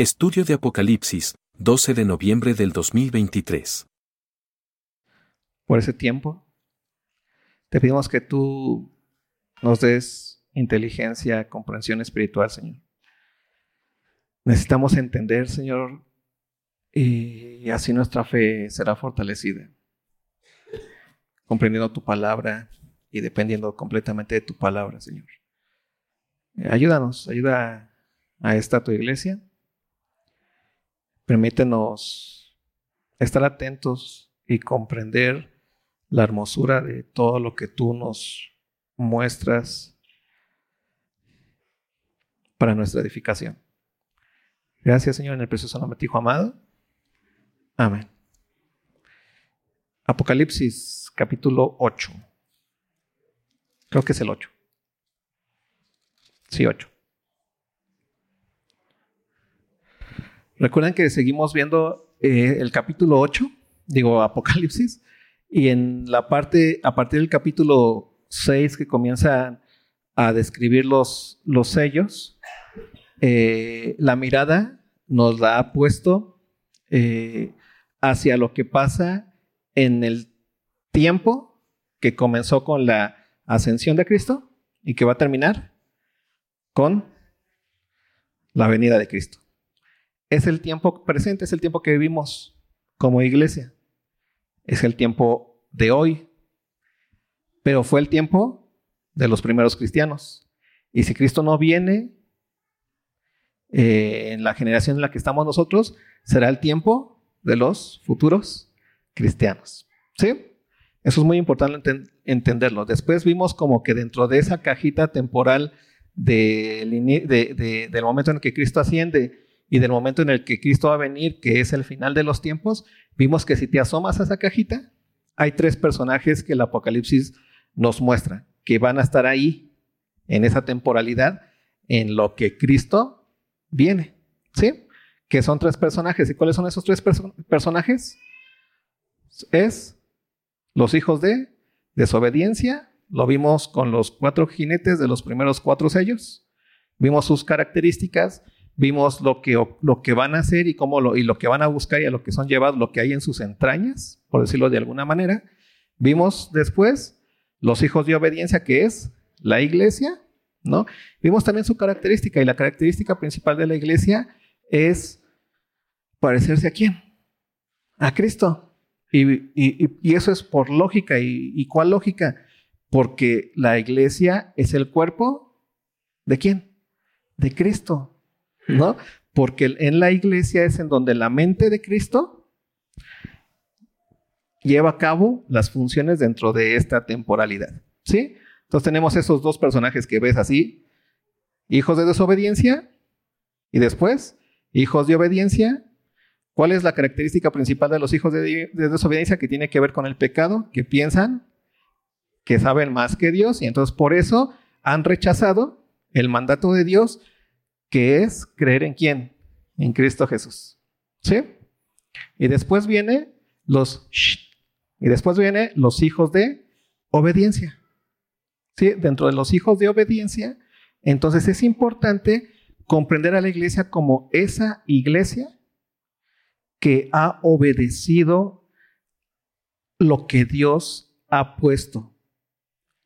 Estudio de Apocalipsis, 12 de noviembre del 2023. Por ese tiempo, te pedimos que tú nos des inteligencia, comprensión espiritual, Señor. Necesitamos entender, Señor, y así nuestra fe será fortalecida, comprendiendo tu palabra y dependiendo completamente de tu palabra, Señor. Ayúdanos, ayuda a esta tu iglesia. Permítenos estar atentos y comprender la hermosura de todo lo que tú nos muestras para nuestra edificación. Gracias, Señor, en el precioso nombre de Hijo amado. Amén. Apocalipsis capítulo 8. Creo que es el 8. Sí, 8. Recuerden que seguimos viendo eh, el capítulo 8, digo Apocalipsis, y en la parte, a partir del capítulo 6 que comienza a describir los, los sellos, eh, la mirada nos la ha puesto eh, hacia lo que pasa en el tiempo que comenzó con la ascensión de Cristo y que va a terminar con la venida de Cristo. Es el tiempo presente, es el tiempo que vivimos como iglesia. Es el tiempo de hoy. Pero fue el tiempo de los primeros cristianos. Y si Cristo no viene eh, en la generación en la que estamos nosotros, será el tiempo de los futuros cristianos. ¿Sí? Eso es muy importante entenderlo. Después vimos como que dentro de esa cajita temporal del momento en el que Cristo asciende y del momento en el que Cristo va a venir, que es el final de los tiempos, vimos que si te asomas a esa cajita, hay tres personajes que el Apocalipsis nos muestra, que van a estar ahí en esa temporalidad en lo que Cristo viene. ¿Sí? Que son tres personajes. ¿Y cuáles son esos tres personajes? Es los hijos de desobediencia, lo vimos con los cuatro jinetes de los primeros cuatro sellos, vimos sus características, vimos lo que, lo que van a hacer y, cómo lo, y lo que van a buscar y a lo que son llevados, lo que hay en sus entrañas, por decirlo de alguna manera. Vimos después los hijos de obediencia, que es la iglesia, ¿no? Vimos también su característica y la característica principal de la iglesia es parecerse a quién? A Cristo. Y, eso es por lógica. ¿Y, cuál lógica? Porque la iglesia es el cuerpo de quién? De Cristo, ¿no? Porque en la iglesia es en donde la mente de Cristo lleva a cabo las funciones dentro de esta temporalidad, ¿sí? Entonces tenemos esos dos personajes que ves así, hijos de desobediencia y después hijos de obediencia ¿Cuál es la característica principal de los hijos de, desobediencia que tiene que ver con el pecado? Que piensan que saben más que Dios y entonces por eso han rechazado el mandato de Dios que es creer en quién? En Cristo Jesús. ¿Sí? Y después viene los y después viene los hijos de obediencia. ¿Sí? Dentro de los hijos de obediencia, entonces es importante comprender a la iglesia como esa iglesia que ha obedecido lo que Dios ha puesto.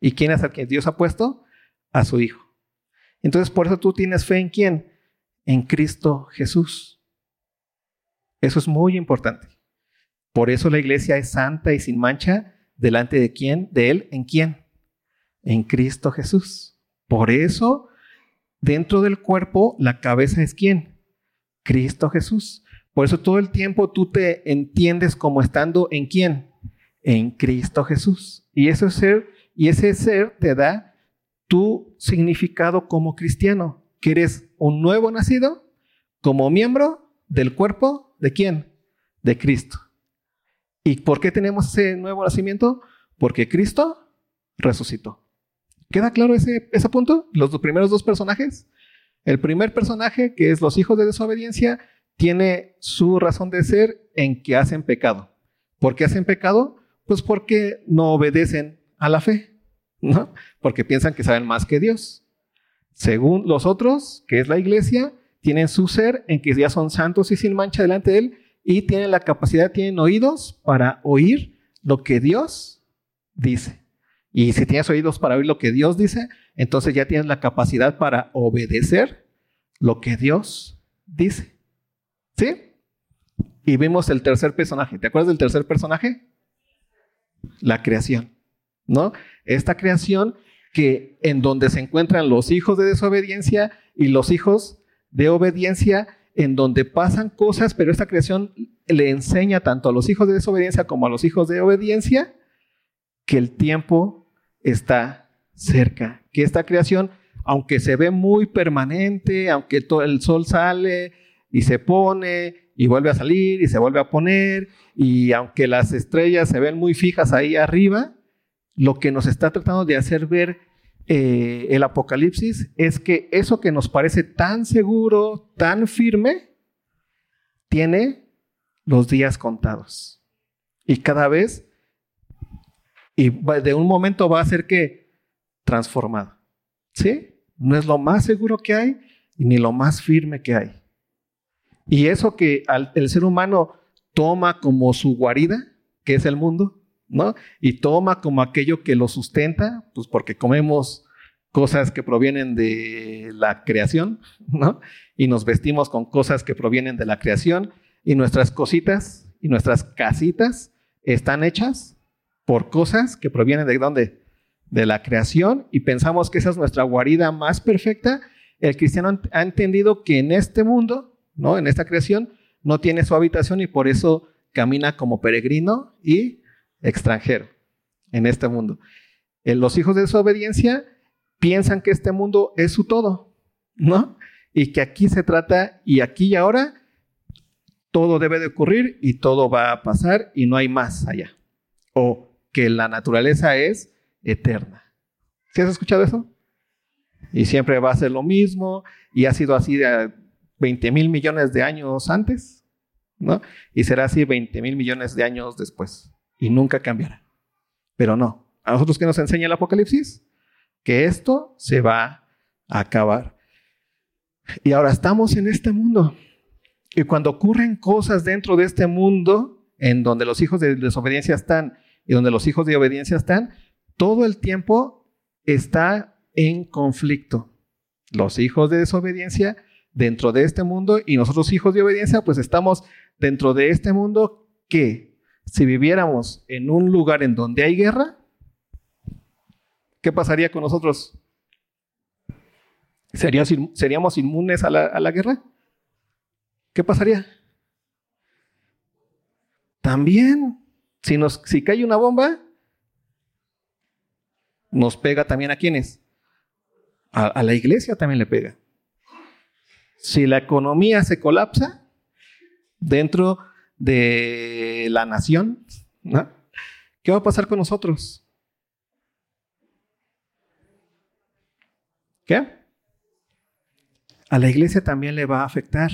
¿Y quién es el que Dios ha puesto? A su Hijo. Entonces, por eso tú tienes fe en quién? En Cristo Jesús. Eso es muy importante. Por eso la iglesia es santa y sin mancha delante de quién? De Él, ¿en quién? En Cristo Jesús. Por eso, dentro del cuerpo, la cabeza es quién? Cristo Jesús. Por eso todo el tiempo tú te entiendes como estando en quién? En Cristo Jesús. Y ese ser, y ese ser te da tu significado como cristiano, que eres un nuevo nacido como miembro del cuerpo de quién? De Cristo. ¿Y por qué tenemos ese nuevo nacimiento? Porque Cristo resucitó. ¿Queda claro ese, ese punto? Los primeros dos personajes. El primer personaje, que es los hijos de desobediencia, tiene su razón de ser en que hacen pecado. ¿Por qué hacen pecado? Pues porque no obedecen a la fe, ¿no? Porque piensan que saben más que Dios. Según los otros, que es la iglesia, tienen su ser en que ya son santos y sin mancha delante de Él y tienen la capacidad, tienen oídos para oír lo que Dios dice. Y si tienes oídos para oír lo que Dios dice, entonces ya tienes la capacidad para obedecer lo que Dios dice. ¿Sí? Y vimos el tercer personaje. ¿Te acuerdas del tercer personaje? La creación. ¿No? Esta creación que en donde se encuentran los hijos de desobediencia y los hijos de obediencia, en donde pasan cosas, pero esta creación le enseña tanto a los hijos de desobediencia como a los hijos de obediencia que el tiempo está cerca, que esta creación, aunque se ve muy permanente, aunque el sol sale y se pone y vuelve a salir y se vuelve a poner, y aunque las estrellas se ven muy fijas ahí arriba, lo que nos está tratando de hacer ver eh, el Apocalipsis es que eso que nos parece tan seguro, tan firme, tiene los días contados. Y cada vez, y de un momento va a ser que transformado. ¿Sí? No es lo más seguro que hay ni lo más firme que hay. Y eso que el ser humano toma como su guarida, que es el mundo, Y toma como aquello que lo sustenta, pues porque comemos cosas que provienen de la creación. Y nos vestimos con cosas que provienen de la creación y nuestras cositas y nuestras casitas están hechas por cosas que provienen de dónde? De la creación y pensamos que esa es nuestra guarida más perfecta. El cristiano ha entendido que en este mundo, ¿no? En esta creación no tiene su habitación y por eso camina como peregrino y extranjero en este mundo. Eh, los hijos de desobediencia piensan que este mundo es su todo, ¿no? Y que aquí se trata y aquí y ahora todo debe de ocurrir y todo va a pasar y no hay más allá. O que la naturaleza es eterna. ¿Sí has escuchado eso? Y siempre va a ser lo mismo y ha sido así de 20 mil millones de años antes, ¿no? Y será así 20 mil millones de años después y nunca cambiará. Pero no. ¿A nosotros qué nos enseña el Apocalipsis? Que esto se va a acabar. Y ahora estamos en este mundo. Y cuando ocurren cosas dentro de este mundo, en donde los hijos de desobediencia están y donde los hijos de obediencia están, todo el tiempo está en conflicto. Los hijos de desobediencia dentro de este mundo y nosotros hijos de obediencia, pues estamos dentro de este mundo que si viviéramos en un lugar en donde hay guerra, ¿qué pasaría con nosotros? ¿Seríamos inmunes a la, guerra? ¿Qué pasaría? También, si, nos, cae una bomba, nos pega también a quienes? A, a, la iglesia también le pega. Si la economía se colapsa, dentro de la nación, ¿no? ¿qué va a pasar con nosotros? ¿Qué? A la iglesia también le va a afectar.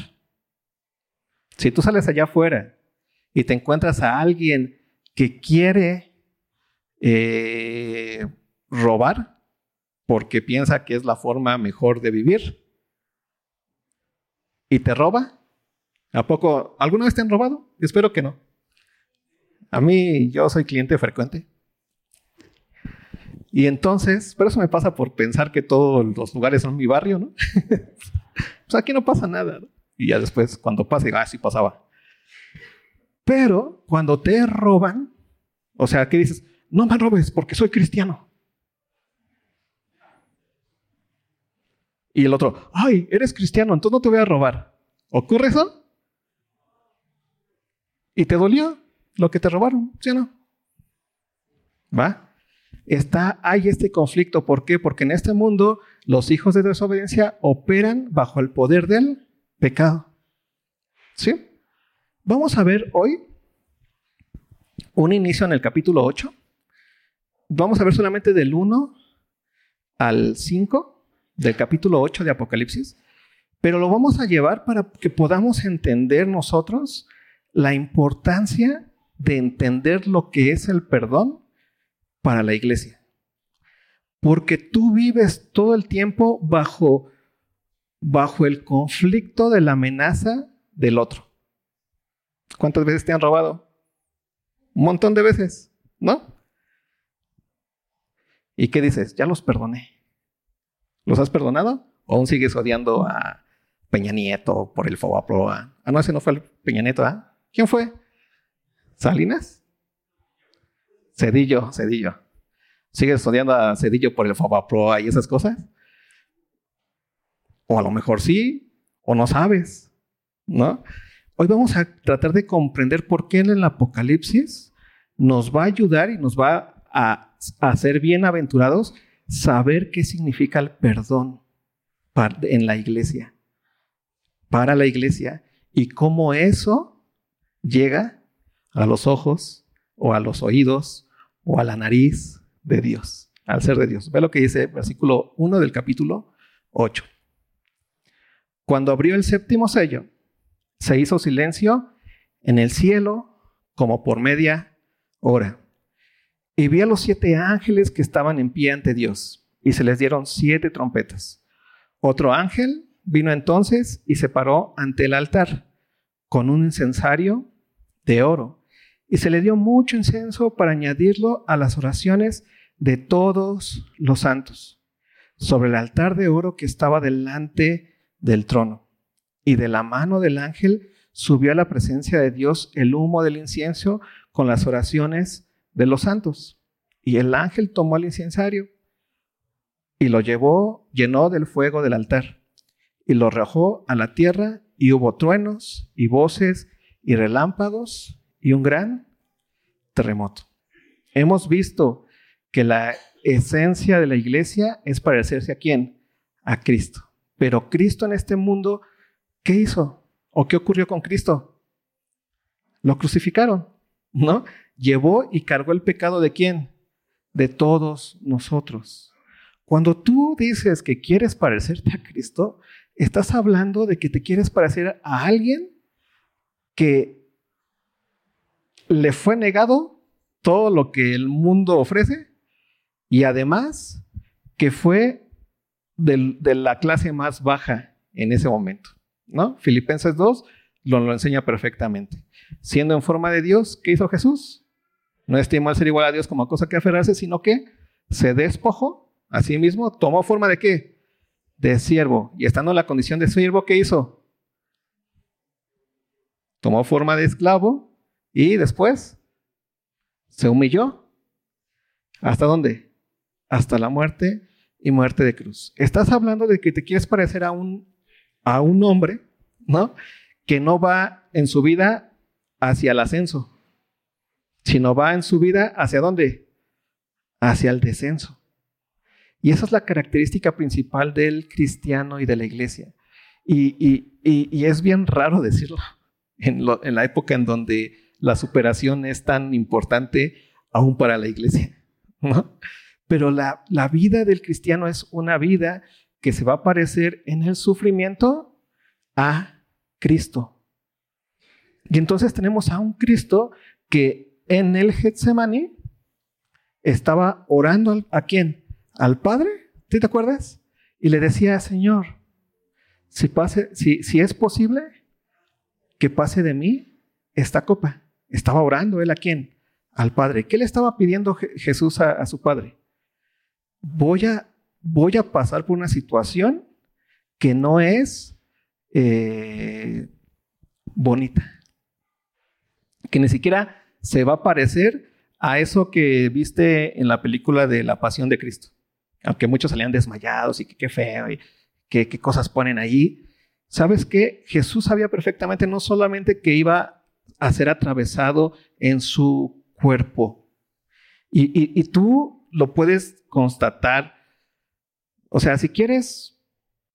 Si tú sales allá afuera y te encuentras a alguien que quiere eh, robar porque piensa que es la forma mejor de vivir y te roba, ¿A poco alguna vez te han robado? Espero que no. A mí, yo soy cliente frecuente. Y entonces, pero eso me pasa por pensar que todos los lugares son mi barrio, ¿no? pues aquí no pasa nada. Y ya después, cuando pase, ah, sí pasaba. Pero cuando te roban, o sea, ¿qué dices? No me robes porque soy cristiano. Y el otro, ay, eres cristiano, entonces no te voy a robar. ¿Ocurre eso? ¿Y te dolió lo que te robaron? ¿Sí o no? ¿Va? Está, hay este conflicto. ¿Por qué? Porque en este mundo los hijos de desobediencia operan bajo el poder del pecado. ¿Sí? Vamos a ver hoy un inicio en el capítulo 8. Vamos a ver solamente del 1 al 5 del capítulo 8 de Apocalipsis, pero lo vamos a llevar para que podamos entender nosotros la importancia de entender lo que es el perdón para la iglesia. Porque tú vives todo el tiempo bajo bajo el conflicto de la amenaza del otro. ¿Cuántas veces te han robado? Un montón de veces, ¿no? ¿Y qué dices? Ya los perdoné. ¿Los has perdonado? ¿O aún sigues odiando a Peña Nieto por el Fobaproa? Ah, no, ese no fue el Peña Nieto, ¿ah? ¿Quién fue? ¿Salinas? Cedillo, Cedillo. ¿Sigues odiando a Cedillo por el Fobaproa y esas cosas? O a lo mejor sí, o no sabes, ¿no? Hoy vamos a tratar de comprender por qué en el Apocalipsis nos va a ayudar y nos va a, hacer bienaventurados saber qué significa el perdón en la iglesia, para la iglesia, y cómo eso llega a los ojos o a los oídos o a la nariz de Dios, al ser de Dios. Ve lo que dice el versículo 1 del capítulo 8. Cuando abrió el séptimo sello, se hizo silencio en el cielo como por media hora. Y vi a los siete ángeles que estaban en pie ante Dios, y se les dieron siete trompetas. Otro ángel vino entonces y se paró ante el altar con un incensario de oro, y se le dio mucho incenso para añadirlo a las oraciones de todos los santos, sobre el altar de oro que estaba delante del trono. Y de la mano del ángel subió a la presencia de Dios el humo del incienso con las oraciones de los santos. Y el ángel tomó el incensario y lo llevó, llenó del fuego del altar y lo arrojó a la tierra y hubo truenos y voces y relámpagos y un gran terremoto. Hemos visto que la esencia de la iglesia es parecerse a quién? A Cristo. Pero Cristo en este mundo, ¿qué hizo? ¿O qué ocurrió con Cristo? Lo crucificaron, ¿no? Llevó y cargó el pecado de quién? De todos nosotros. Cuando tú dices que quieres parecerte a Cristo, estás hablando de que te quieres parecer a alguien que le fue negado todo lo que el mundo ofrece y además que fue de la clase más baja en ese momento. ¿no? Filipenses 2 lo, enseña perfectamente. Siendo en forma de Dios, ¿qué hizo Jesús? No estimó al ser igual a Dios como cosa que aferrarse, sino que se despojó a sí mismo, tomó forma de qué? De siervo. Y estando en la condición de siervo, ¿qué hizo? Tomó forma de esclavo y después se humilló. ¿Hasta dónde? Hasta la muerte y muerte de cruz. Estás hablando de que te quieres parecer a un, a un hombre, ¿no? Que no va en su vida hacia el ascenso, sino va en su vida hacia dónde? Hacia el descenso. Y esa es la característica principal del cristiano y de la iglesia. Y, y, es bien raro decirlo en, la época en donde la superación es tan importante aún para la iglesia. ¿no? Pero la, vida del cristiano es una vida que se va a parecer en el sufrimiento a Cristo. Y entonces tenemos a un Cristo que en el Getsemaní estaba orando a quién? Al Padre, ¿te acuerdas? Y le decía, Señor, si, pase, si, si es posible que pase de mí esta copa. Estaba orando él a quién? Al Padre. ¿Qué le estaba pidiendo Jesús a su Padre? voy a, voy a pasar por una situación que no es eh, bonita, que ni siquiera se va a parecer a eso que viste en la película de La Pasión de Cristo, aunque muchos salían desmayados y qué feo y qué cosas ponen allí. ¿Sabes qué? Jesús sabía perfectamente no solamente que iba a ser atravesado en su cuerpo, y, y tú lo puedes constatar. O sea, si quieres,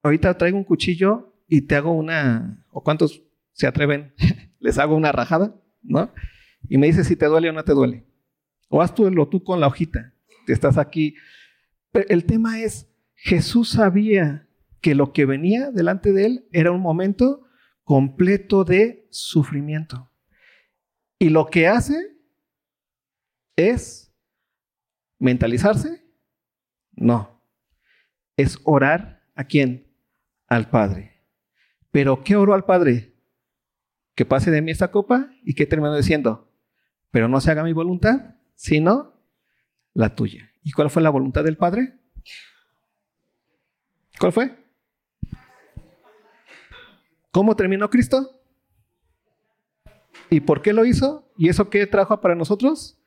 ahorita traigo un cuchillo y te hago una, o cuántos se atreven, les hago una rajada, ¿no? Y me dices si te duele o no te duele. O haz tú lo tú con la hojita, que estás aquí. Pero el tema es, Jesús sabía que lo que venía delante de él era un momento completo de sufrimiento. Y lo que hace es mentalizarse no. Es orar a quién? al Padre. Pero ¿qué oró al Padre? Que pase de mí esta copa y que terminó diciendo, pero no se haga mi voluntad, sino la tuya. ¿Y cuál fue la voluntad del Padre? ¿Cuál fue? ¿Cómo terminó Cristo? ¿Y por qué lo hizo? ¿Y eso qué trajo para nosotros?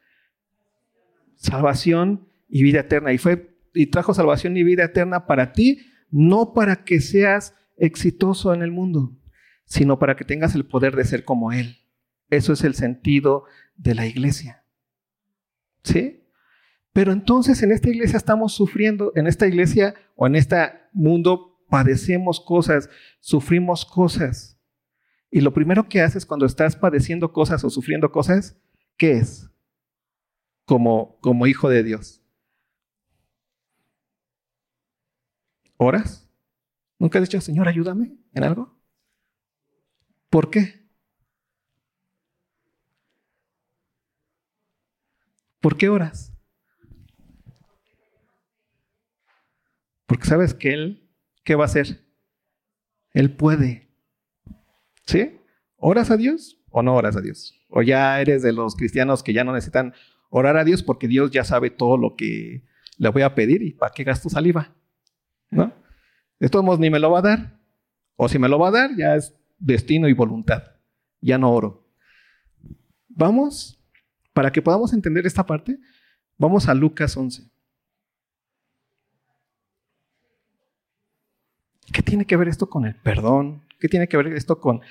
Salvación y vida eterna. Y fue y trajo salvación y vida eterna para ti, no para que seas exitoso en el mundo, sino para que tengas el poder de ser como Él. Eso es el sentido de la iglesia. ¿Sí? Pero entonces en esta iglesia estamos sufriendo, en esta iglesia o en este mundo padecemos cosas, sufrimos cosas. Y lo primero que haces cuando estás padeciendo cosas o sufriendo cosas, ¿qué es? Como, como hijo de Dios. ¿Oras? ¿Nunca has dicho, Señor, ayúdame en algo? ¿Por qué? ¿Por qué oras? Porque sabes que Él, ¿qué va a hacer? Él puede. ¿Sí? ¿Oras a Dios o no oras a Dios? O ya eres de los cristianos que ya no necesitan orar a Dios porque Dios ya sabe todo lo que le voy a pedir y para qué gasto saliva. ¿No? De ni me lo va a dar. O si me lo va a dar, ya es destino y voluntad. Ya no oro. Vamos, para que podamos entender esta parte, vamos a Lucas 11. ¿Qué tiene que ver esto con el perdón? ¿Qué tiene que ver esto con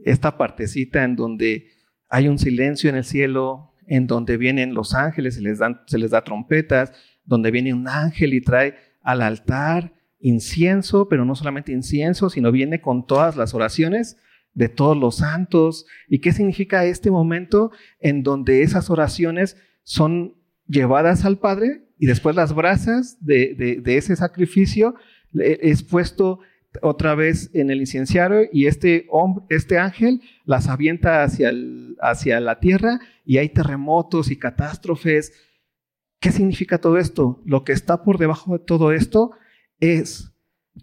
esta partecita en donde hay un silencio en el cielo, en donde vienen los ángeles, se les, dan, se les da trompetas, donde viene un ángel y trae al altar incienso, pero no solamente incienso, sino viene con todas las oraciones de todos los santos. ¿Y qué significa este momento en donde esas oraciones son llevadas al Padre y después las brasas de, ese sacrificio es puesto otra vez en el incenciario y este, hombre, este ángel las avienta hacia, hacia la tierra y hay terremotos y catástrofes ¿Qué significa todo esto? Lo que está por debajo de todo esto es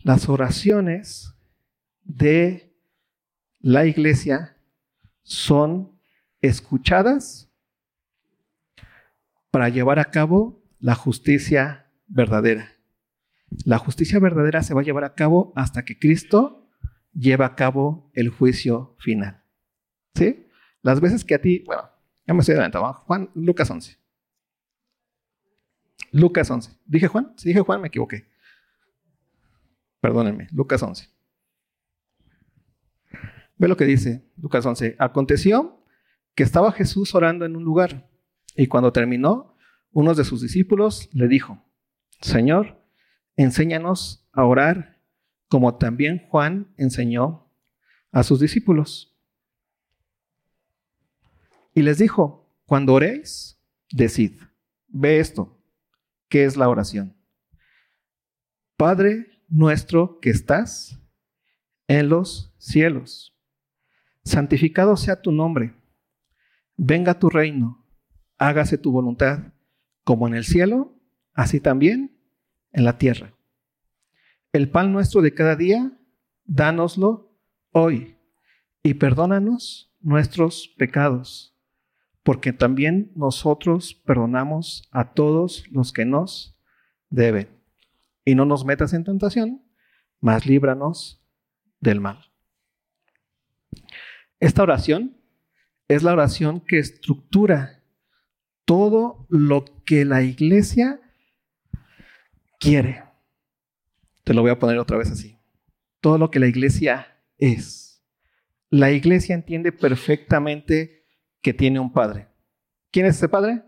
las oraciones de la iglesia son escuchadas para llevar a cabo la justicia verdadera. La justicia verdadera se va a llevar a cabo hasta que Cristo lleve a cabo el juicio final. ¿Sí? Las veces que a ti, bueno, ya me estoy adelantando, Juan, Lucas 11. Lucas 11. ¿Dije Juan? Si dije Juan, me equivoqué. Perdónenme, Lucas 11. Ve lo que dice Lucas 11. Aconteció que estaba Jesús orando en un lugar y cuando terminó, uno de sus discípulos le dijo, Señor, enséñanos a orar como también Juan enseñó a sus discípulos. Y les dijo, cuando oréis, decid, ve esto, ¿Qué es la oración? Padre nuestro que estás en los cielos, santificado sea tu nombre, venga tu reino, hágase tu voluntad, como en el cielo, así también en la tierra. El pan nuestro de cada día, dánoslo hoy y perdónanos nuestros pecados porque también nosotros perdonamos a todos los que nos deben. Y no nos metas en tentación, mas líbranos del mal. Esta oración es la oración que estructura todo lo que la iglesia quiere. Te lo voy a poner otra vez así. Todo lo que la iglesia es. La iglesia entiende perfectamente que tiene un padre. ¿Quién es ese padre?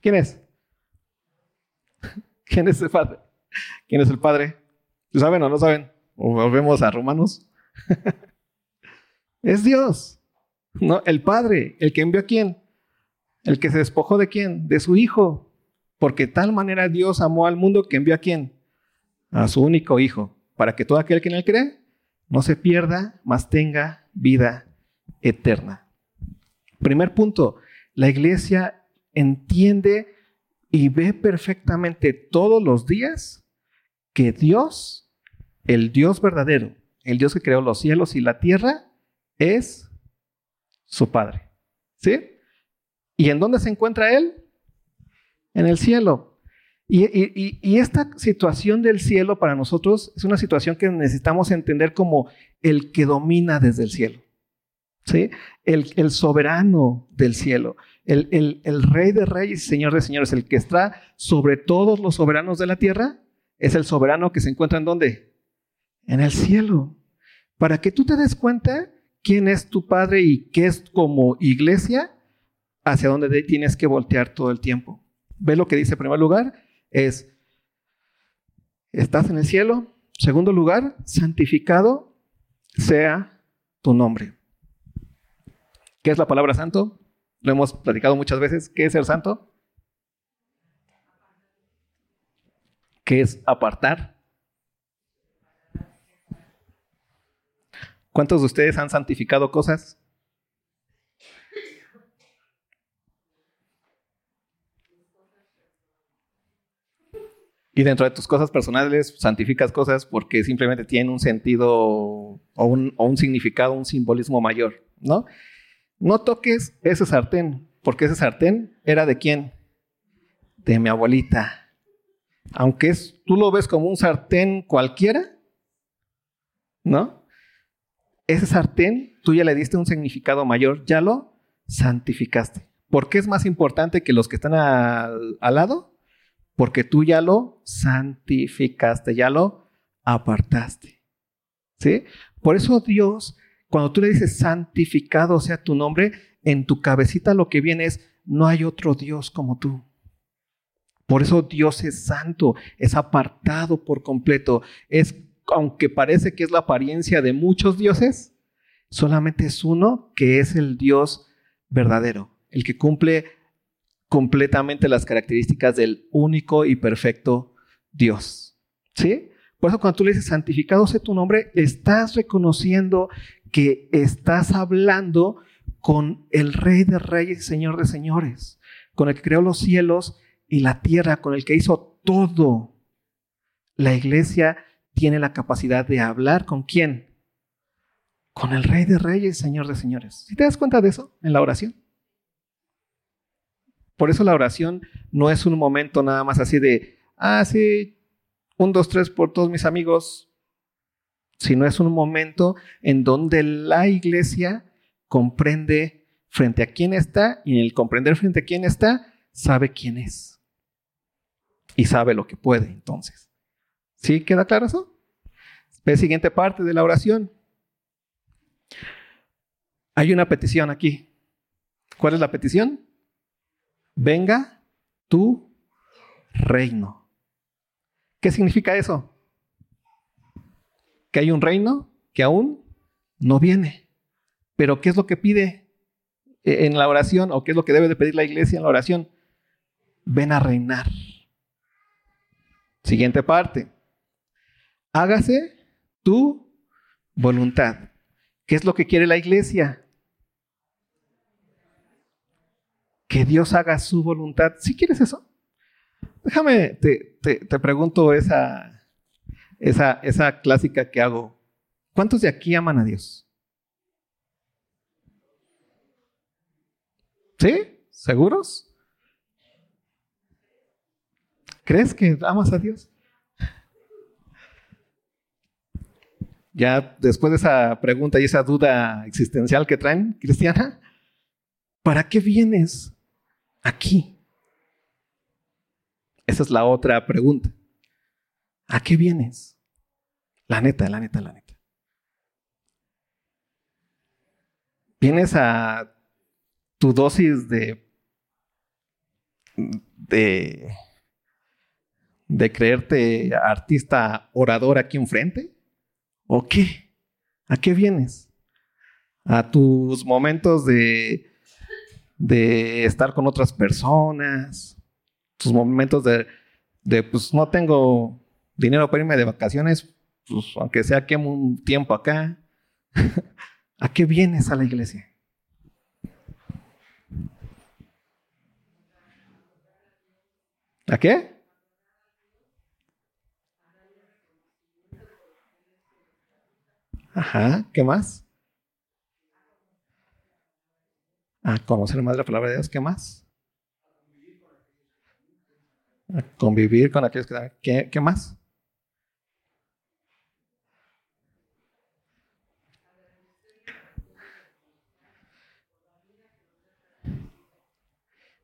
¿Quién es? ¿Quién es ese padre? ¿Quién es el padre? ¿Saben o no saben? O volvemos a Romanos. es Dios. ¿no? El Padre, el que envió a quién? El que se despojó de quién? De su Hijo. Porque tal manera Dios amó al mundo que envió a quién? A su único Hijo. Para que todo aquel que en él cree no se pierda, mas tenga vida eterna. Primer punto, la iglesia entiende y ve perfectamente todos los días que Dios, el Dios verdadero, el Dios que creó los cielos y la tierra, es su Padre. ¿Sí? ¿Y en dónde se encuentra Él? En el cielo. Y, esta situación del cielo para nosotros es una situación que necesitamos entender como el que domina desde el cielo. ¿Sí? El, soberano del cielo, el, el, rey de reyes y señor de señores, el que está sobre todos los soberanos de la tierra, es el soberano que se encuentra en dónde? En el cielo. Para que tú te des cuenta quién es tu padre y qué es como iglesia, hacia dónde tienes que voltear todo el tiempo. Ve lo que dice en primer lugar, es, estás en el cielo. Segundo lugar, santificado sea tu nombre. ¿Qué es la palabra santo? Lo hemos platicado muchas veces. ¿Qué es ser santo? ¿Qué es apartar? ¿Cuántos de ustedes han santificado cosas? Y dentro de tus cosas personales santificas cosas porque simplemente tienen un sentido o un, significado, un simbolismo mayor, ¿no? No toques ese sartén, porque ese sartén era de quién? De mi abuelita. Aunque es, tú lo ves como un sartén cualquiera, ¿no? Ese sartén, tú ya le diste un significado mayor, ya lo santificaste. ¿Por qué es más importante que los que están al lado? Porque tú ya lo santificaste, ya lo apartaste. ¿Sí? Por eso Dios, cuando tú le dices santificado sea tu nombre, en tu cabecita lo que viene es, no hay otro Dios como tú. Por eso Dios es santo, es apartado por completo. Es, aunque parece que es la apariencia de muchos dioses, solamente es uno que es el Dios verdadero, el que cumple completamente las características del único y perfecto Dios. ¿Sí? Por eso cuando tú le dices santificado sea tu nombre, estás reconociendo que estás hablando con el Rey de Reyes y Señor de Señores, con el que creó los cielos y la tierra, con el que hizo todo. La iglesia tiene la capacidad de hablar con quién? Con el Rey de Reyes y Señor de Señores. ¿Si te das cuenta de eso en la oración? Por eso la oración no es un momento nada más así de, ah, sí, un, dos, tres por todos mis amigos, sino es un momento en donde la iglesia comprende frente a quién está y en el comprender frente a quién está, sabe quién es. Y sabe lo que puede entonces. ¿Sí queda claro eso? Ve siguiente parte de la oración. Hay una petición aquí. ¿Cuál es la petición? Venga tu reino. ¿Qué significa eso? Que hay un reino que aún no viene. Pero ¿qué es lo que pide en la oración o qué es lo que debe de pedir la iglesia en la oración? Ven a reinar. Siguiente parte. Hágase tu voluntad. ¿Qué es lo que quiere la iglesia? Que Dios haga su voluntad. ¿Si quieres eso? Déjame, te, pregunto esa, esa, esa clásica que hago. ¿Cuántos de aquí aman a Dios? ¿Sí? ¿Seguros? ¿Crees que amas a Dios? Ya después de esa pregunta y esa duda existencial que traen, Cristiana, ¿para qué vienes? Aquí? Esa es la otra pregunta. ¿A qué vienes? La neta, la neta, la neta. Vienes a tu dosis de, de, de creerte artista orador aquí enfrente? ¿O qué? ¿A qué vienes? ¿A tus momentos de de estar con otras personas, sus momentos de, de pues no tengo dinero para irme de vacaciones, pues aunque sea que un tiempo acá, ¿a qué vienes a la iglesia? ¿A qué? Ajá, ¿qué más? A conocer más la palabra de Dios, ¿qué más? A convivir con aquellos que... ¿Qué, qué más?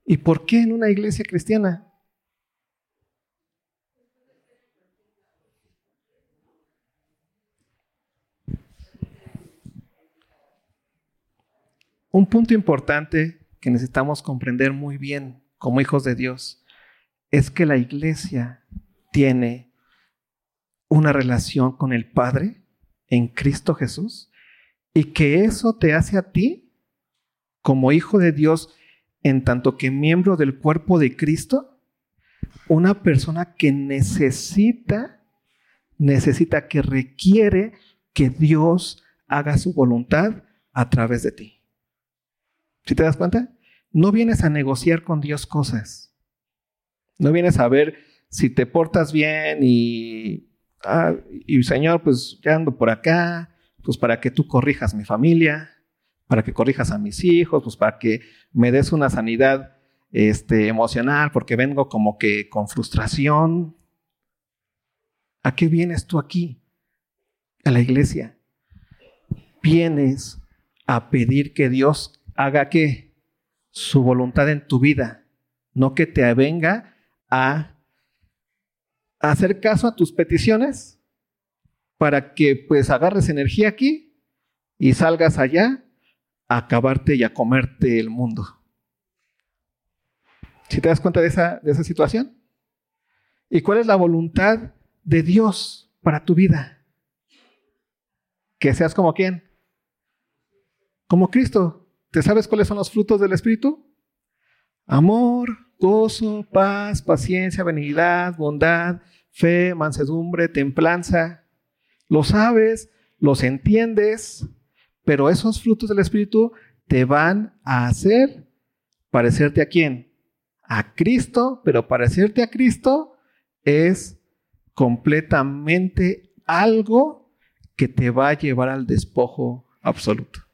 ¿Y por qué en una iglesia cristiana? Un punto importante que necesitamos comprender muy bien como hijos de Dios es que la iglesia tiene una relación con el Padre en Cristo Jesús y que eso te hace a ti como hijo de Dios en tanto que miembro del cuerpo de Cristo, una persona que necesita, necesita, que requiere que Dios haga su voluntad a través de ti. ¿Sí te das cuenta? No vienes a negociar con Dios cosas. No vienes a ver si te portas bien y, ah, y Señor, pues ya ando por acá, pues para que tú corrijas mi familia para que corrijas a mis hijos, pues para que me des una sanidad este, emocional, porque vengo como que con frustración. ¿A qué vienes tú aquí? A la iglesia. Vienes a pedir que Dios haga qué? Su voluntad en tu vida, no que te venga a hacer caso a tus peticiones para que pues agarres energía aquí y salgas allá a acabarte y a comerte el mundo. ¿Si te das cuenta de esa, de esa situación? ¿Y cuál es la voluntad de Dios para tu vida? Que seas como quién? Como Cristo. ¿Te sabes cuáles son los frutos del Espíritu? Amor, gozo, paz, paciencia, benignidad, bondad, fe, mansedumbre, templanza. Lo sabes, los entiendes, pero esos frutos del Espíritu te van a hacer parecerte a quién? A Cristo, pero parecerte a Cristo es completamente algo que te va a llevar al despojo absoluto.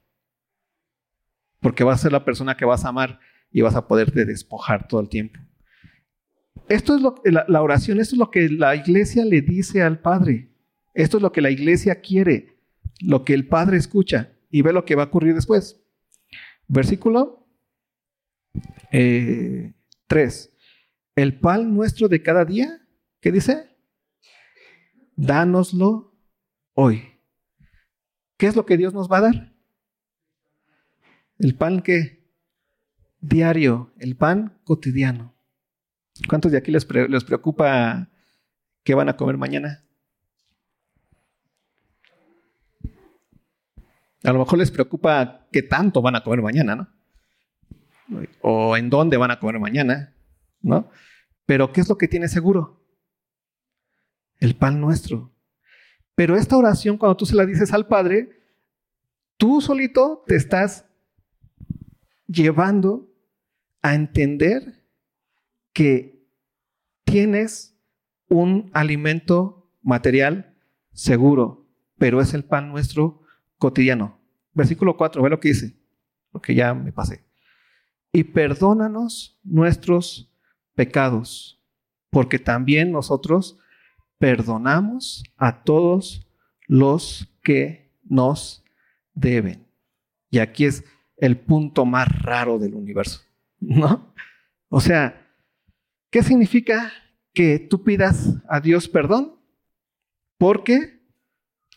Porque vas a ser la persona que vas a amar y vas a poderte despojar todo el tiempo. Esto es lo la, la oración, esto es lo que la iglesia le dice al Padre. Esto es lo que la iglesia quiere, lo que el Padre escucha y ve lo que va a ocurrir después. Versículo 3. Eh, el pan nuestro de cada día, ¿qué dice? Dánoslo hoy. ¿Qué es lo que Dios nos va a dar? El pan que diario, el pan cotidiano. ¿Cuántos de aquí les, les preocupa qué van a comer mañana? A lo mejor les preocupa qué tanto van a comer mañana, ¿no? O en dónde van a comer mañana, ¿no? Pero ¿qué es lo que tiene seguro? El pan nuestro. Pero esta oración, cuando tú se la dices al Padre, tú solito te estás llevando a entender que tienes un alimento material seguro, pero es el pan nuestro cotidiano. Versículo 4, ve lo que dice, porque ya me pasé. Y perdónanos nuestros pecados, porque también nosotros perdonamos a todos los que nos deben. Y aquí es el punto más raro del universo, ¿no? O sea, ¿qué significa que tú pidas a Dios perdón? Porque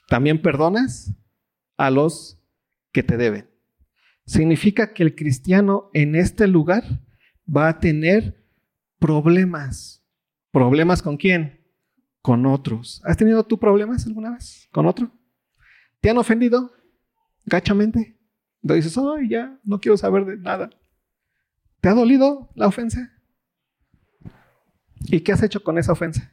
también perdonas a los que te deben. Significa que el cristiano en este lugar va a tener problemas. ¿Problemas con quién? Con otros. ¿Has tenido tú problemas alguna vez con otro? ¿Te han ofendido gachamente? Entonces dices, ay, ya, no quiero saber de nada. ¿Te ha dolido la ofensa? ¿Y qué has hecho con esa ofensa?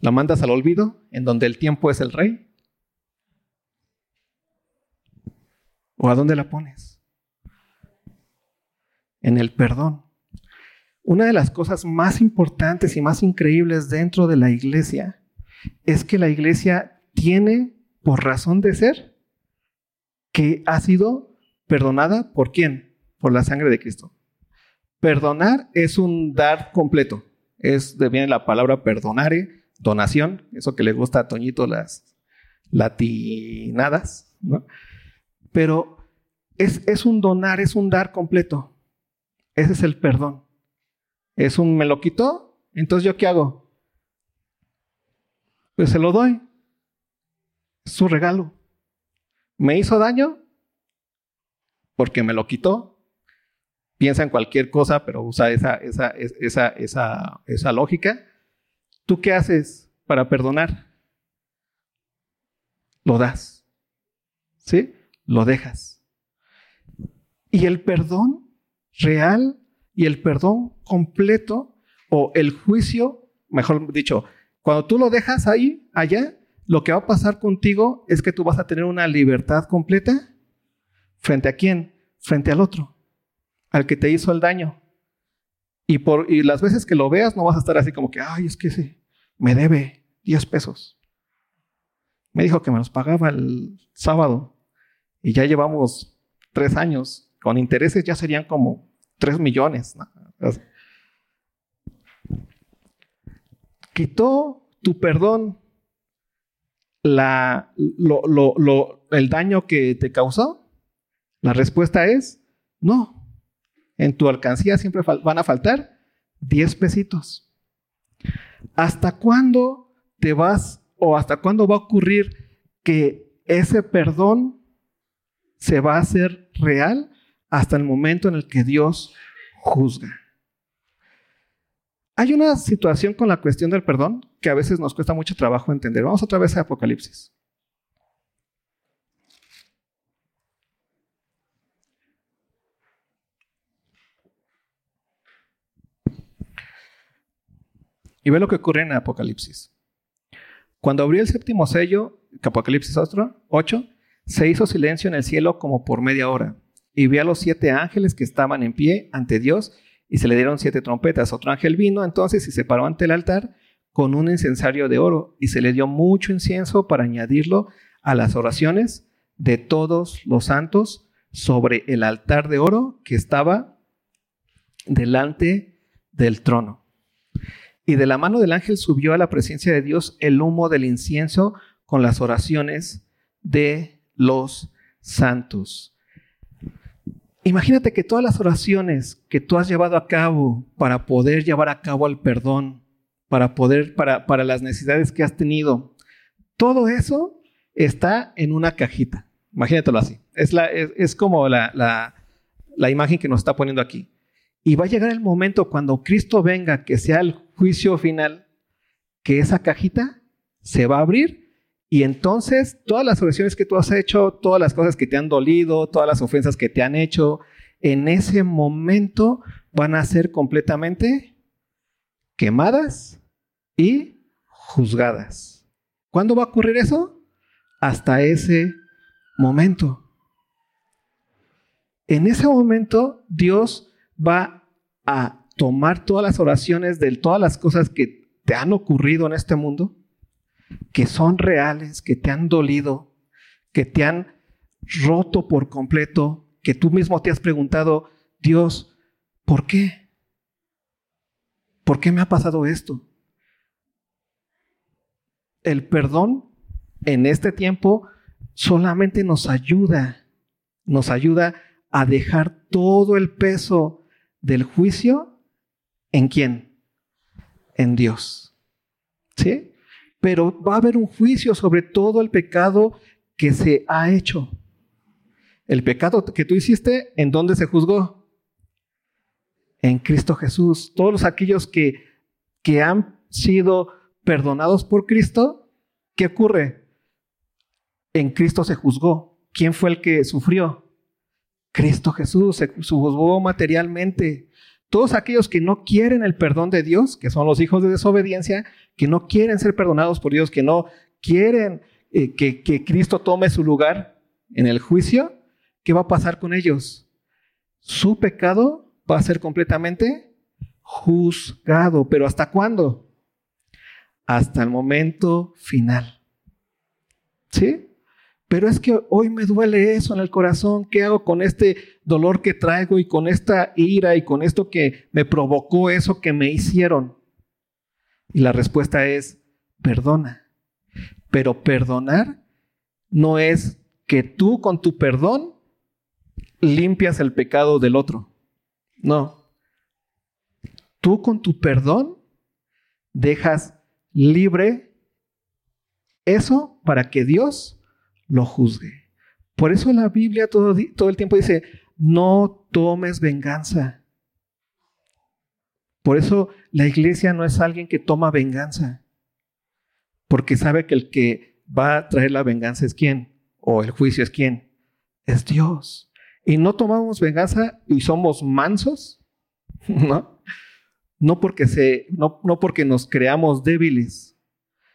¿La mandas al olvido, en donde el tiempo es el rey? ¿O a dónde la pones? En el perdón. Una de las cosas más importantes y más increíbles dentro de la iglesia es que la iglesia tiene, por razón de ser, que ha sido perdonada por quién? Por la sangre de Cristo. Perdonar es un dar completo. Es de viene la palabra perdonare, donación, eso que le gusta a Toñito las latinadas, ¿no? Pero es, es un donar, es un dar completo. Ese es el perdón. Es un me lo quitó, entonces yo qué hago? Pues se lo doy. Es su regalo. ¿Me hizo daño? Porque me lo quitó. Piensa en cualquier cosa, pero usa esa, esa, esa, esa, esa lógica. ¿Tú qué haces para perdonar? Lo das. ¿Sí? Lo dejas. Y el perdón real y el perdón completo o el juicio, mejor dicho, cuando tú lo dejas ahí, allá, lo que va a pasar contigo es que tú vas a tener una libertad completa frente a quién? Frente al otro, al que te hizo el daño. Y, por, y las veces que lo veas no vas a estar así como que, ay, es que sí, me debe 10 pesos. Me dijo que me los pagaba el sábado y ya llevamos tres años. Con intereses ya serían como 3 millones. Quitó tu perdón la, el daño que te causó. La respuesta es no. En tu alcancía siempre van a faltar 10 pesitos. ¿Hasta cuándo te vas o hasta cuándo va a ocurrir que ese perdón se va a hacer real? Hasta el momento en el que Dios juzga. Hay una situación con la cuestión del perdón que a veces nos cuesta mucho trabajo entender. Vamos otra vez a Apocalipsis. Y ve lo que ocurre en Apocalipsis. Cuando abrió el séptimo sello, Apocalipsis 8, se hizo silencio en el cielo como por media hora y vi a los siete ángeles que estaban en pie ante Dios y se le dieron siete trompetas. Otro ángel vino entonces y se paró ante el altar con un incensario de oro y se le dio mucho incienso para añadirlo a las oraciones de todos los santos sobre el altar de oro que estaba delante del trono. Y de la mano del ángel subió a la presencia de Dios el humo del incienso con las oraciones de los santos. Imagínate que todas las oraciones que tú has llevado a cabo para poder llevar a cabo el perdón, para poder, para, para las necesidades que has tenido, todo eso está en una cajita. Imagínatelo así. Es, la, es, como la, la, la imagen que nos está poniendo aquí. Y va a llegar el momento cuando Cristo venga, que sea el juicio final, que esa cajita se va a abrir y entonces todas las oraciones que tú has hecho, todas las cosas que te han dolido, todas las ofensas que te han hecho, en ese momento van a ser completamente quemadas y juzgadas. ¿Cuándo va a ocurrir eso? Hasta ese momento. En ese momento Dios va a tomar todas las oraciones de todas las cosas que te han ocurrido en este mundo que son reales, que te han dolido, que te han roto por completo, que tú mismo te has preguntado, Dios, ¿por qué? ¿Por qué me ha pasado esto? El perdón en este tiempo solamente nos ayuda, nos ayuda a dejar todo el peso del juicio en quién? En Dios. ¿Sí? Pero va a haber un juicio sobre todo el pecado que se ha hecho. El pecado que tú hiciste, ¿en dónde se juzgó? En Cristo Jesús. Todos aquellos que, que han sido perdonados por Cristo, ¿qué ocurre? En Cristo se juzgó. ¿Quién fue el que sufrió? Cristo Jesús se juzgó materialmente. Todos aquellos que no quieren el perdón de Dios, que son los hijos de desobediencia, que no quieren ser perdonados por Dios, que no quieren eh, que, que Cristo tome su lugar en el juicio, ¿qué va a pasar con ellos? Su pecado va a ser completamente juzgado. ¿Pero hasta cuándo? Hasta el momento final. ¿Sí? Pero es que hoy me duele eso en el corazón. ¿Qué hago con este dolor que traigo y con esta ira y con esto que me provocó eso que me hicieron? Y la respuesta es, perdona. Pero perdonar no es que tú con tu perdón limpias el pecado del otro. No. Tú con tu perdón dejas libre eso para que Dios lo juzgue. Por eso la Biblia todo, todo el tiempo dice, no tomes venganza. Por eso la iglesia no es alguien que toma venganza, porque sabe que el que va a traer la venganza es quién, o el juicio es quién, es Dios. Y no tomamos venganza y somos mansos, ¿no? No porque, se, no, no porque nos creamos débiles,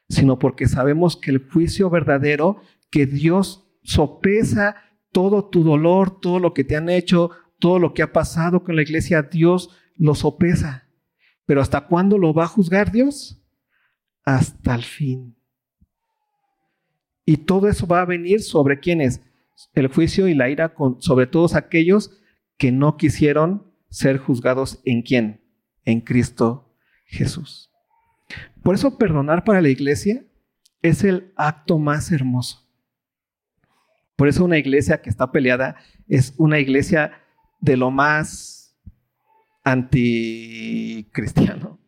sino porque sabemos que el juicio verdadero, que Dios sopesa todo tu dolor, todo lo que te han hecho, todo lo que ha pasado con la iglesia, Dios lo sopesa. Pero ¿hasta cuándo lo va a juzgar Dios? Hasta el fin. Y todo eso va a venir sobre quienes? El juicio y la ira sobre todos aquellos que no quisieron ser juzgados en quién? En Cristo Jesús. Por eso perdonar para la iglesia es el acto más hermoso. Por eso una iglesia que está peleada es una iglesia de lo más anticristiano.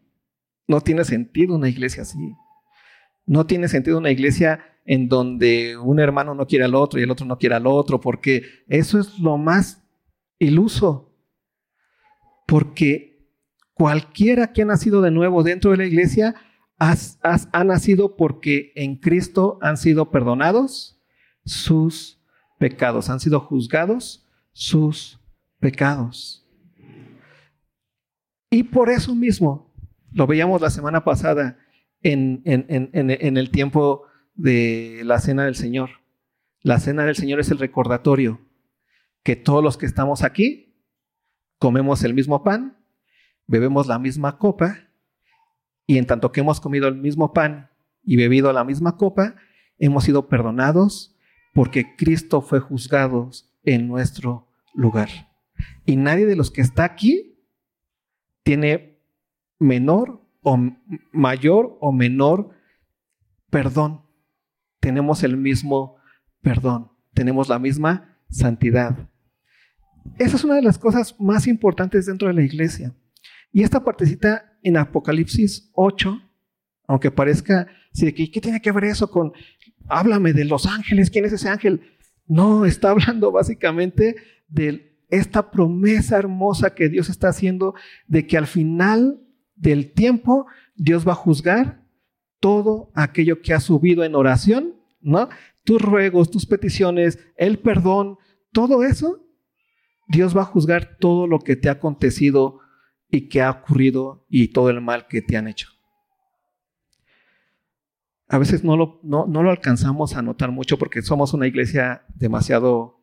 No tiene sentido una iglesia así. No tiene sentido una iglesia en donde un hermano no quiere al otro y el otro no quiere al otro, porque eso es lo más iluso. Porque cualquiera que ha nacido de nuevo dentro de la iglesia ha nacido porque en Cristo han sido perdonados sus pecados, han sido juzgados sus pecados. Y por eso mismo, lo veíamos la semana pasada en, en, el tiempo de la Cena del Señor. La Cena del Señor es el recordatorio que todos los que estamos aquí comemos el mismo pan, bebemos la misma copa, y en tanto que hemos comido el mismo pan y bebido la misma copa, hemos sido perdonados porque Cristo fue juzgado en nuestro lugar. Y nadie de los que está aquí tiene menor o mayor o menor perdón. Tenemos el mismo perdón, tenemos la misma santidad. Esa es una de las cosas más importantes dentro de la iglesia. Y esta partecita en Apocalipsis 8, aunque parezca, sí, ¿qué, ¿qué tiene que ver eso con, háblame de los ángeles, ¿quién es ese ángel? No, está hablando básicamente del esta promesa hermosa que Dios está haciendo de que al final del tiempo Dios va a juzgar todo aquello que ha subido en oración, ¿no? Tus ruegos, tus peticiones, el perdón, todo eso, Dios va a juzgar todo lo que te ha acontecido y que ha ocurrido y todo el mal que te han hecho. A veces no lo, no, no lo alcanzamos a notar mucho porque somos una iglesia demasiado,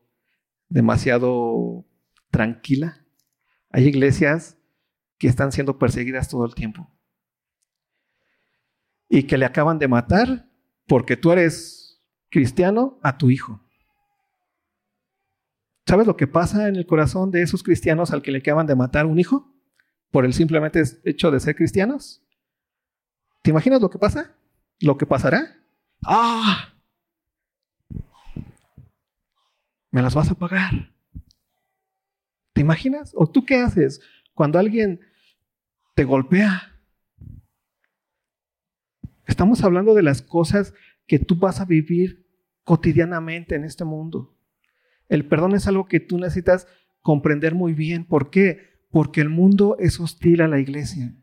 demasiado tranquila. Hay iglesias que están siendo perseguidas todo el tiempo y que le acaban de matar porque tú eres cristiano a tu hijo. ¿Sabes lo que pasa en el corazón de esos cristianos al que le acaban de matar un hijo por el simplemente hecho de ser cristianos? ¿Te imaginas lo que pasa? ¿Lo que pasará? ¡Ah! Me las vas a pagar. ¿Te imaginas? ¿O tú qué haces cuando alguien te golpea? Estamos hablando de las cosas que tú vas a vivir cotidianamente en este mundo. El perdón es algo que tú necesitas comprender muy bien. ¿Por qué? Porque el mundo es hostil a la iglesia.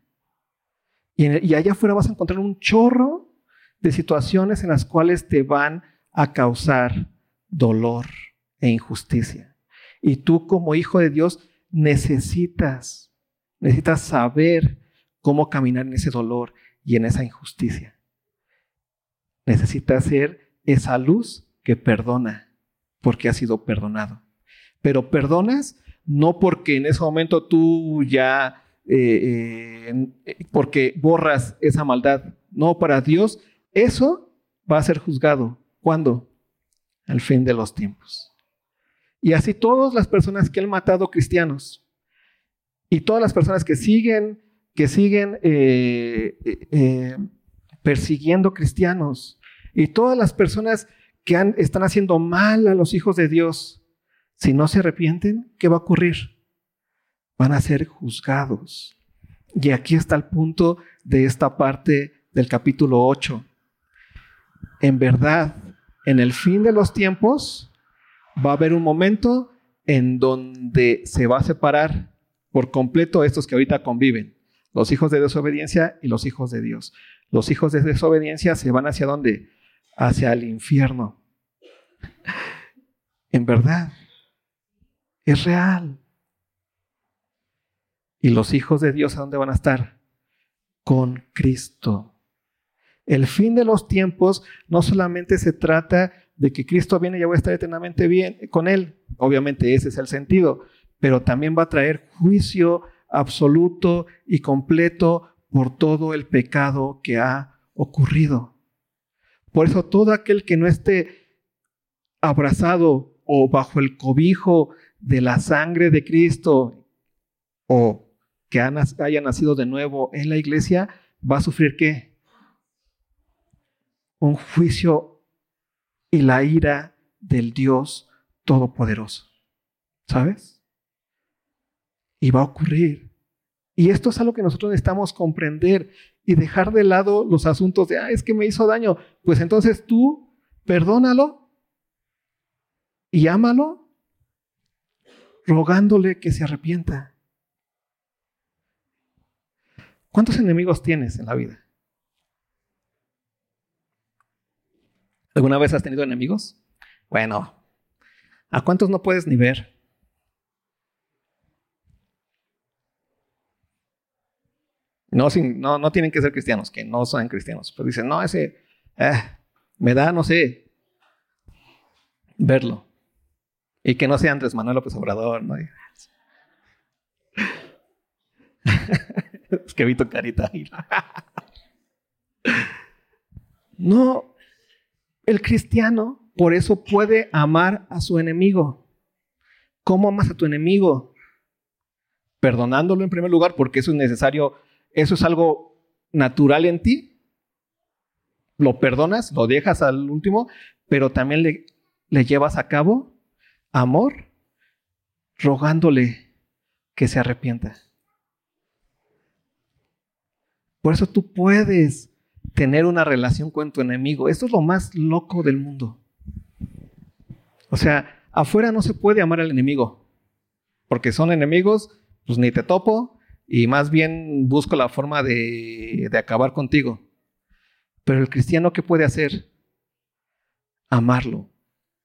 Y, y allá afuera vas a encontrar un chorro de situaciones en las cuales te van a causar dolor e injusticia. Y tú como hijo de Dios necesitas, necesitas saber cómo caminar en ese dolor y en esa injusticia. Necesitas ser esa luz que perdona porque ha sido perdonado. Pero perdonas no porque en ese momento tú ya eh, eh, porque borras esa maldad. No, para Dios eso va a ser juzgado. ¿Cuándo? Al fin de los tiempos. Y así todas las personas que han matado cristianos y todas las personas que siguen, que siguen eh, persiguiendo cristianos y todas las personas que están haciendo mal a los hijos de Dios, si no se arrepienten, ¿qué va a ocurrir? Van a ser juzgados. Y aquí está el punto de esta parte del capítulo 8. En verdad, en el fin de los tiempos, va a haber un momento en donde se va a separar por completo estos que ahorita conviven, los hijos de desobediencia y los hijos de Dios. Los hijos de desobediencia se van hacia dónde? Hacia el infierno. En verdad, es real. ¿Y los hijos de Dios a dónde van a estar? Con Cristo. El fin de los tiempos no solamente se trata de que Cristo viene y ya voy a estar eternamente bien con Él. Obviamente ese es el sentido. Pero también va a traer juicio absoluto y completo por todo el pecado que ha ocurrido. Por eso todo aquel que no esté abrazado o bajo el cobijo de la sangre de Cristo o que haya nacido de nuevo en la iglesia, va a sufrir qué? Un juicio y la ira del Dios Todopoderoso. ¿Sabes? Y va a ocurrir. Y esto es algo que nosotros necesitamos comprender y dejar de lado los asuntos de, ah, es que me hizo daño. Pues entonces tú perdónalo y ámalo rogándole que se arrepienta. ¿Cuántos enemigos tienes en la vida? ¿Alguna vez has tenido enemigos? Bueno, ¿a cuántos no puedes ni ver? No, no, no tienen que ser cristianos, que no son cristianos. Pero dicen, no, ese eh, me da, no sé, verlo. Y que no sea Andrés Manuel López Obrador, ¿no? es que vi tu carita no, el cristiano por eso puede amar a su enemigo. ¿Cómo amas a tu enemigo? Perdonándolo en primer lugar, porque eso es necesario, eso es algo natural en ti. Lo perdonas, lo dejas al último, pero también le, le llevas a cabo amor rogándole que se arrepienta. Por eso tú puedes tener una relación con tu enemigo. Esto es lo más loco del mundo. O sea, afuera no se puede amar al enemigo, porque son enemigos, pues ni te topo y más bien busco la forma de, de acabar contigo. Pero el cristiano, ¿qué puede hacer? Amarlo.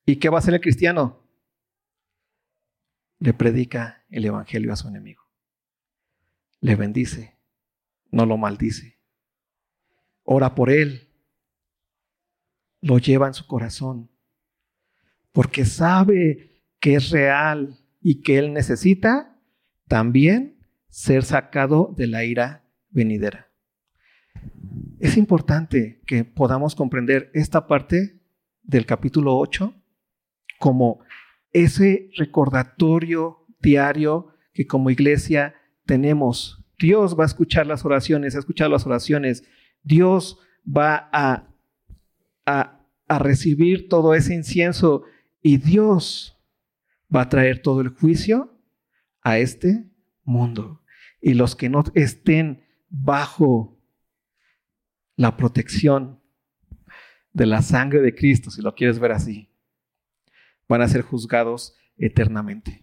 ¿Y qué va a hacer el cristiano? le predica el Evangelio a su enemigo. Le bendice, no lo maldice. Ora por él, lo lleva en su corazón, porque sabe que es real y que él necesita también ser sacado de la ira venidera. Es importante que podamos comprender esta parte del capítulo 8 como ese recordatorio diario que como iglesia tenemos. Dios va a escuchar las oraciones, ha escuchado las oraciones. Dios va a, a, a recibir todo ese incienso y Dios va a traer todo el juicio a este mundo. Y los que no estén bajo la protección de la sangre de Cristo, si lo quieres ver así, van a ser juzgados eternamente.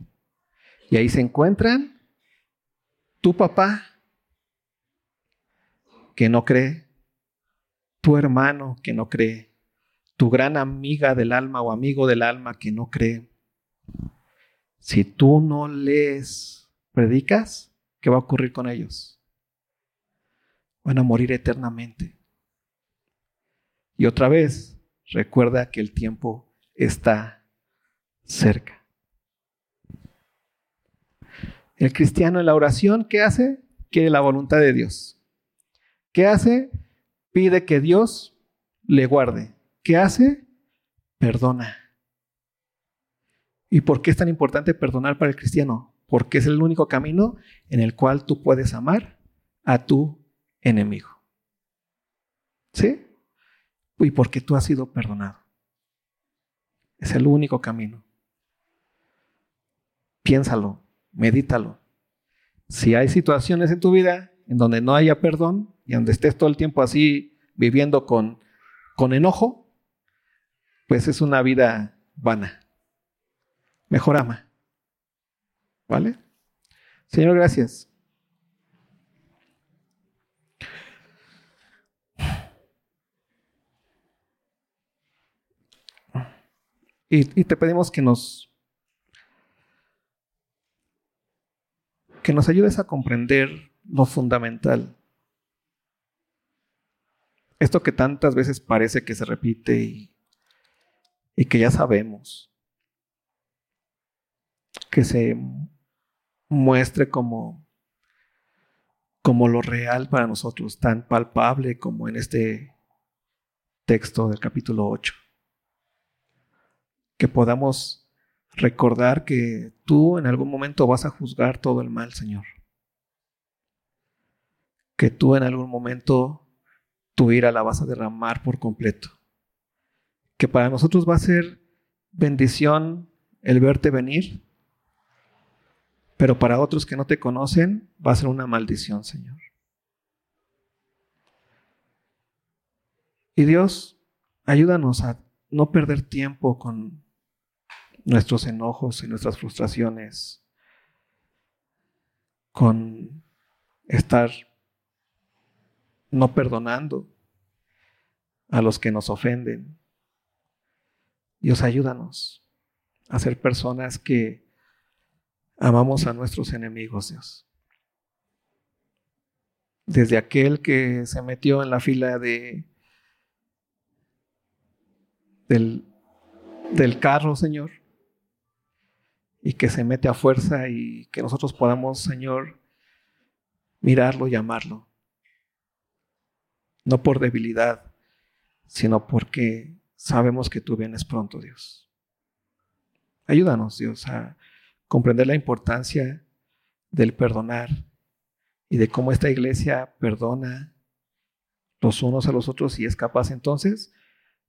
Y ahí se encuentran tu papá que no cree, tu hermano que no cree, tu gran amiga del alma o amigo del alma que no cree. Si tú no les predicas, ¿qué va a ocurrir con ellos? Van a morir eternamente. Y otra vez, recuerda que el tiempo está cerca. El cristiano en la oración, ¿qué hace? quiere la voluntad de Dios. ¿Qué hace? Pide que Dios le guarde. ¿Qué hace? Perdona. ¿Y por qué es tan importante perdonar para el cristiano? Porque es el único camino en el cual tú puedes amar a tu enemigo. ¿Sí? Y porque tú has sido perdonado. Es el único camino. Piénsalo, medítalo. Si hay situaciones en tu vida en donde no haya perdón y donde estés todo el tiempo así viviendo con, con enojo, pues es una vida vana. Mejor ama. ¿Vale? Señor, gracias. Y, te pedimos que nos que nos ayudes a comprender lo fundamental. Esto que tantas veces parece que se repite y, que ya sabemos. Que se muestre como, como lo real para nosotros, tan palpable como en este texto del capítulo 8. Que podamos recordar que tú en algún momento vas a juzgar todo el mal, Señor. Que tú en algún momento tu ira la vas a derramar por completo. Que para nosotros va a ser bendición el verte venir, pero para otros que no te conocen va a ser una maldición, Señor. Y Dios, ayúdanos a no perder tiempo con nuestros enojos y nuestras frustraciones, con estar no perdonando a los que nos ofenden. Dios, ayúdanos a ser personas que amamos a nuestros enemigos, Dios. Desde aquel que se metió en la fila de del, del carro, Señor, y que se mete a fuerza y que nosotros podamos, Señor, mirarlo y amarlo. No por debilidad, sino porque sabemos que tú vienes pronto, Dios. Ayúdanos, Dios, a comprender la importancia del perdonar y de cómo esta iglesia perdona los unos a los otros y es capaz entonces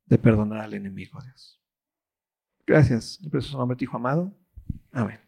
de perdonar al enemigo, Dios. Gracias, en precioso nombre Hijo amado. Amén.